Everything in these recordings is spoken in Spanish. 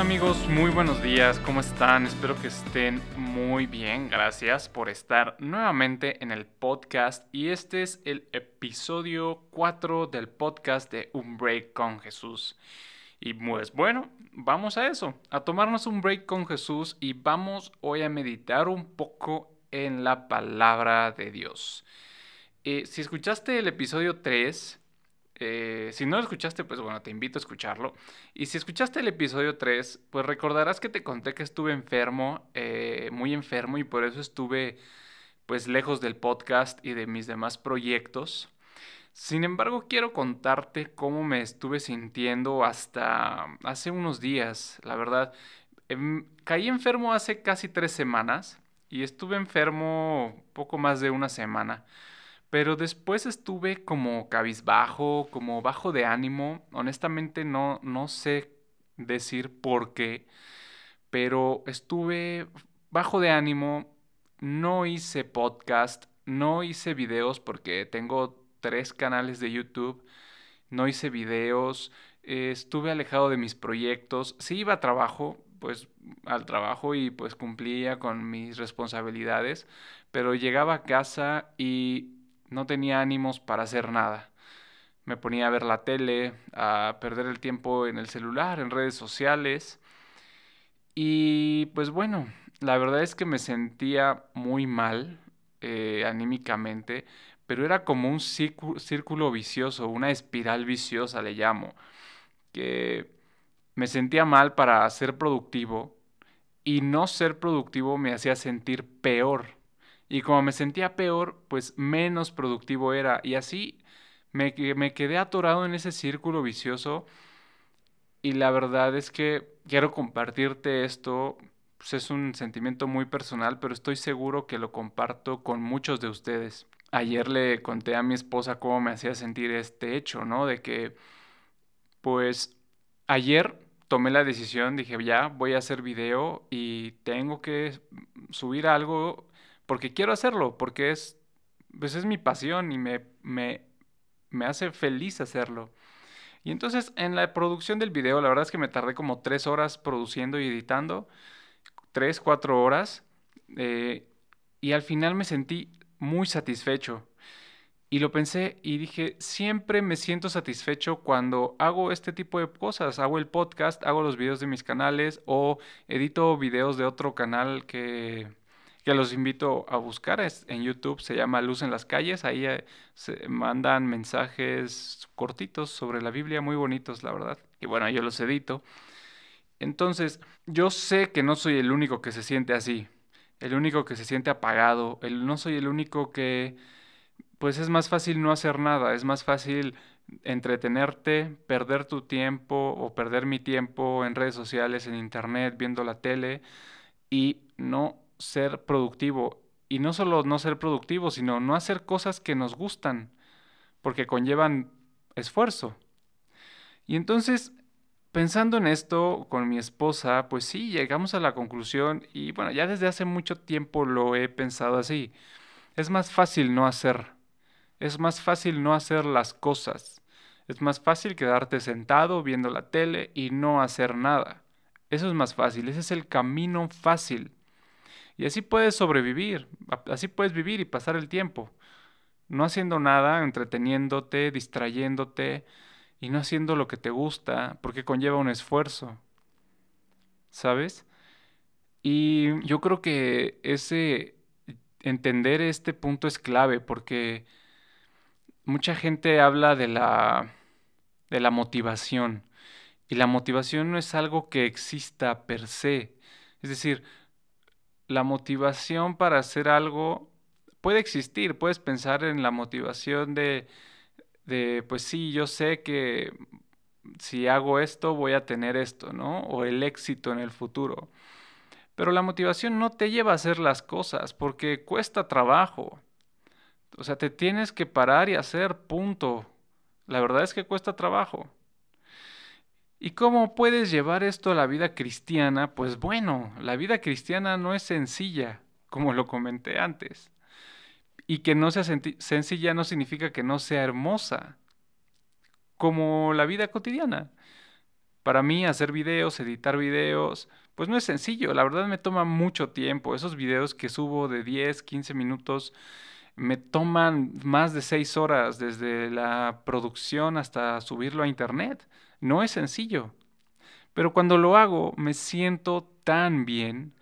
Hola amigos? Muy buenos días, ¿cómo están? Espero que estén muy bien, gracias por estar nuevamente en el podcast y este es el episodio 4 del podcast de Un Break con Jesús. Y pues bueno, vamos a eso, a tomarnos un break con Jesús y vamos hoy a meditar un poco en la palabra de Dios. Eh, si escuchaste el episodio 3, eh, si no lo escuchaste, pues bueno, te invito a escucharlo. Y si escuchaste el episodio 3, pues recordarás que te conté que estuve enfermo, eh, muy enfermo, y por eso estuve pues lejos del podcast y de mis demás proyectos. Sin embargo, quiero contarte cómo me estuve sintiendo hasta hace unos días, la verdad. Em, caí enfermo hace casi tres semanas y estuve enfermo poco más de una semana. Pero después estuve como cabizbajo, como bajo de ánimo. Honestamente no, no sé decir por qué, pero estuve bajo de ánimo. No hice podcast, no hice videos porque tengo tres canales de YouTube. No hice videos, estuve alejado de mis proyectos. Sí iba a trabajo, pues al trabajo y pues cumplía con mis responsabilidades, pero llegaba a casa y no tenía ánimos para hacer nada. Me ponía a ver la tele, a perder el tiempo en el celular, en redes sociales. Y pues bueno, la verdad es que me sentía muy mal eh, anímicamente, pero era como un círculo vicioso, una espiral viciosa le llamo, que me sentía mal para ser productivo y no ser productivo me hacía sentir peor y como me sentía peor, pues menos productivo era. Y así me, me quedé atorado en ese círculo vicioso. Y la verdad es que quiero compartirte esto. Pues es un sentimiento muy personal, pero estoy seguro que lo comparto con muchos de ustedes. Ayer le conté a mi esposa cómo me hacía sentir este hecho, ¿no? De que, pues, ayer tomé la decisión, dije, ya, voy a hacer video y tengo que subir algo porque quiero hacerlo, porque es, pues es mi pasión y me, me, me hace feliz hacerlo. Y entonces en la producción del video, la verdad es que me tardé como tres horas produciendo y editando, tres, cuatro horas, eh, y al final me sentí muy satisfecho. Y lo pensé y dije, siempre me siento satisfecho cuando hago este tipo de cosas. Hago el podcast, hago los videos de mis canales o edito videos de otro canal que, que los invito a buscar. Es, en YouTube se llama Luz en las calles. Ahí eh, se mandan mensajes cortitos sobre la Biblia, muy bonitos, la verdad. Y bueno, yo los edito. Entonces, yo sé que no soy el único que se siente así, el único que se siente apagado, el, no soy el único que, pues es más fácil no hacer nada, es más fácil entretenerte, perder tu tiempo o perder mi tiempo en redes sociales, en internet, viendo la tele y no ser productivo. Y no solo no ser productivo, sino no hacer cosas que nos gustan, porque conllevan esfuerzo. Y entonces, pensando en esto con mi esposa, pues sí, llegamos a la conclusión, y bueno, ya desde hace mucho tiempo lo he pensado así. Es más fácil no hacer. Es más fácil no hacer las cosas. Es más fácil quedarte sentado viendo la tele y no hacer nada. Eso es más fácil, ese es el camino fácil. Y así puedes sobrevivir, así puedes vivir y pasar el tiempo. No haciendo nada, entreteniéndote, distrayéndote y no haciendo lo que te gusta, porque conlleva un esfuerzo. ¿Sabes? Y yo creo que ese entender este punto es clave porque mucha gente habla de la de la motivación y la motivación no es algo que exista per se. Es decir, la motivación para hacer algo puede existir, puedes pensar en la motivación de, pues sí, yo sé que si hago esto voy a tener esto, ¿no? O el éxito en el futuro. Pero la motivación no te lleva a hacer las cosas porque cuesta trabajo. O sea, te tienes que parar y hacer, punto. La verdad es que cuesta trabajo. ¿Y cómo puedes llevar esto a la vida cristiana? Pues bueno, la vida cristiana no es sencilla, como lo comenté antes. Y que no sea sencilla no significa que no sea hermosa, como la vida cotidiana. Para mí hacer videos, editar videos, pues no es sencillo, la verdad me toma mucho tiempo. Esos videos que subo de 10, 15 minutos me toman más de 6 horas desde la producción hasta subirlo a internet. No es sencillo. Pero cuando lo hago me siento tan bien,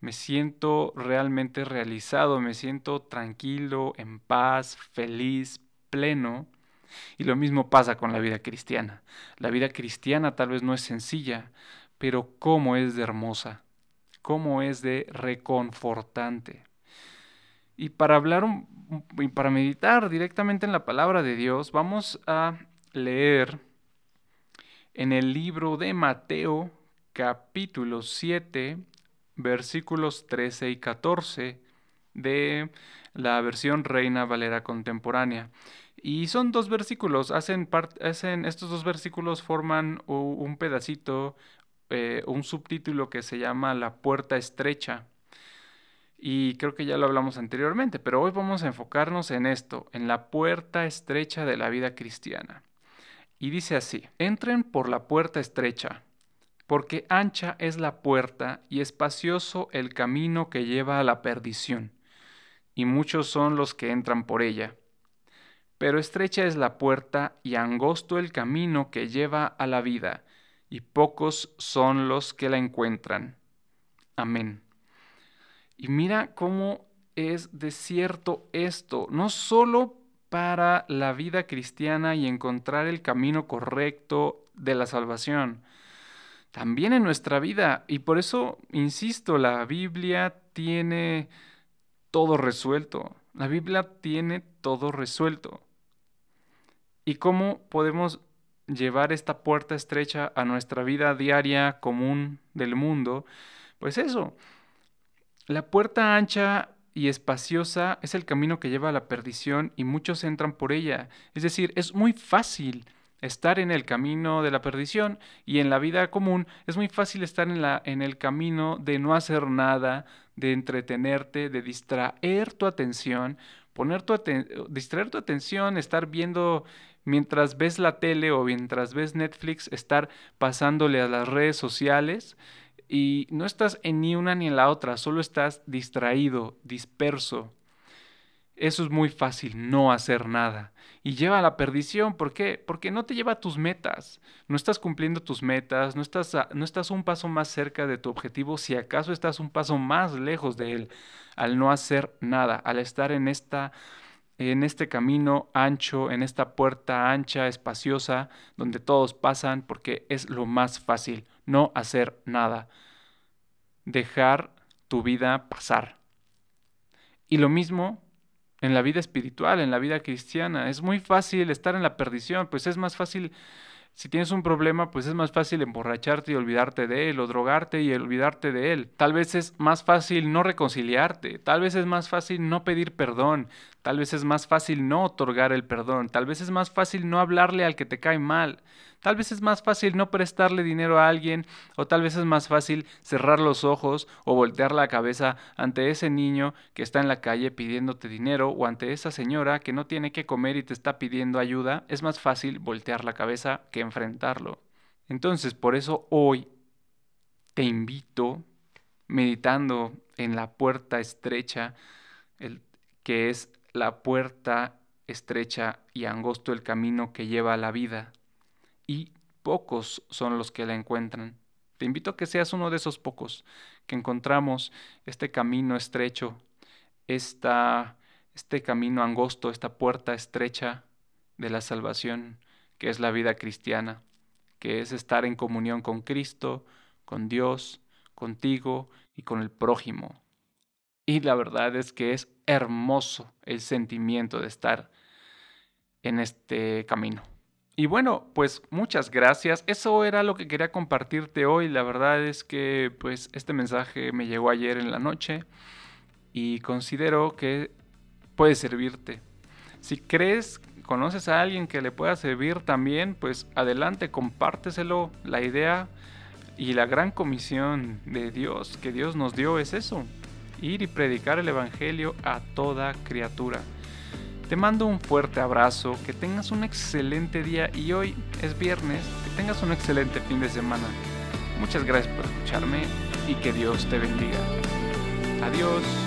me siento realmente realizado, me siento tranquilo, en paz, feliz, pleno. Y lo mismo pasa con la vida cristiana. La vida cristiana tal vez no es sencilla, pero cómo es de hermosa, cómo es de reconfortante. Y para hablar y para meditar directamente en la palabra de Dios, vamos a leer en el libro de Mateo, capítulo 7, versículos 13 y 14 de la versión Reina Valera contemporánea. Y son dos versículos, hacen, hacen estos dos versículos forman un pedacito, eh, un subtítulo que se llama La puerta estrecha. Y creo que ya lo hablamos anteriormente, pero hoy vamos a enfocarnos en esto, en la puerta estrecha de la vida cristiana. Y dice así, entren por la puerta estrecha, porque ancha es la puerta y espacioso el camino que lleva a la perdición, y muchos son los que entran por ella. Pero estrecha es la puerta y angosto el camino que lleva a la vida, y pocos son los que la encuentran. Amén. Y mira cómo es desierto esto, no solo para la vida cristiana y encontrar el camino correcto de la salvación, también en nuestra vida. Y por eso, insisto, la Biblia tiene todo resuelto. La Biblia tiene todo resuelto. ¿Y cómo podemos llevar esta puerta estrecha a nuestra vida diaria común del mundo? Pues eso, la puerta ancha y espaciosa es el camino que lleva a la perdición y muchos entran por ella. Es decir, es muy fácil estar en el camino de la perdición y en la vida común es muy fácil estar en, la, en el camino de no hacer nada, de entretenerte, de distraer tu atención, poner tu distraer tu atención, estar viendo mientras ves la tele o mientras ves Netflix, estar pasándole a las redes sociales y no estás en ni una ni en la otra, solo estás distraído, disperso. Eso es muy fácil, no hacer nada. Y lleva a la perdición, ¿por qué? Porque no te lleva a tus metas, no estás cumpliendo tus metas, no estás, no estás un paso más cerca de tu objetivo, si acaso estás un paso más lejos de él, al no hacer nada, al estar en esta en este camino ancho, en esta puerta ancha, espaciosa, donde todos pasan, porque es lo más fácil, no hacer nada. Dejar tu vida pasar. Y lo mismo en la vida espiritual, en la vida cristiana. Es muy fácil estar en la perdición, pues es más fácil si tienes un problema, pues es más fácil emborracharte y olvidarte de él, o drogarte y olvidarte de él. Tal vez es más fácil no reconciliarte, tal vez es más fácil no pedir perdón, tal vez es más fácil no otorgar el perdón, tal vez es más fácil no hablarle al que te cae mal, tal vez es más fácil no prestarle dinero a alguien, o tal vez es más fácil cerrar los ojos o voltear la cabeza ante ese niño que está en la calle pidiéndote dinero, o ante esa señora que no tiene que comer y te está pidiendo ayuda. Es más fácil voltear la cabeza que enfrentarlo. Entonces, por eso hoy te invito, meditando en la puerta estrecha, el, que es la puerta estrecha y angosto el camino que lleva a la vida, y pocos son los que la encuentran. Te invito a que seas uno de esos pocos que encontramos este camino estrecho, esta, este camino angosto, esta puerta estrecha de la salvación que es la vida cristiana, que es estar en comunión con Cristo, con Dios, contigo y con el prójimo. Y la verdad es que es hermoso el sentimiento de estar en este camino. Y bueno, pues muchas gracias. Eso era lo que quería compartirte hoy. La verdad es que pues este mensaje me llegó ayer en la noche y considero que puede servirte. Si crees conoces a alguien que le pueda servir también, pues adelante, compárteselo. La idea y la gran comisión de Dios que Dios nos dio es eso, ir y predicar el Evangelio a toda criatura. Te mando un fuerte abrazo, que tengas un excelente día y hoy es viernes, tengas un excelente fin de semana. Muchas gracias por escucharme y que Dios te bendiga. Adiós.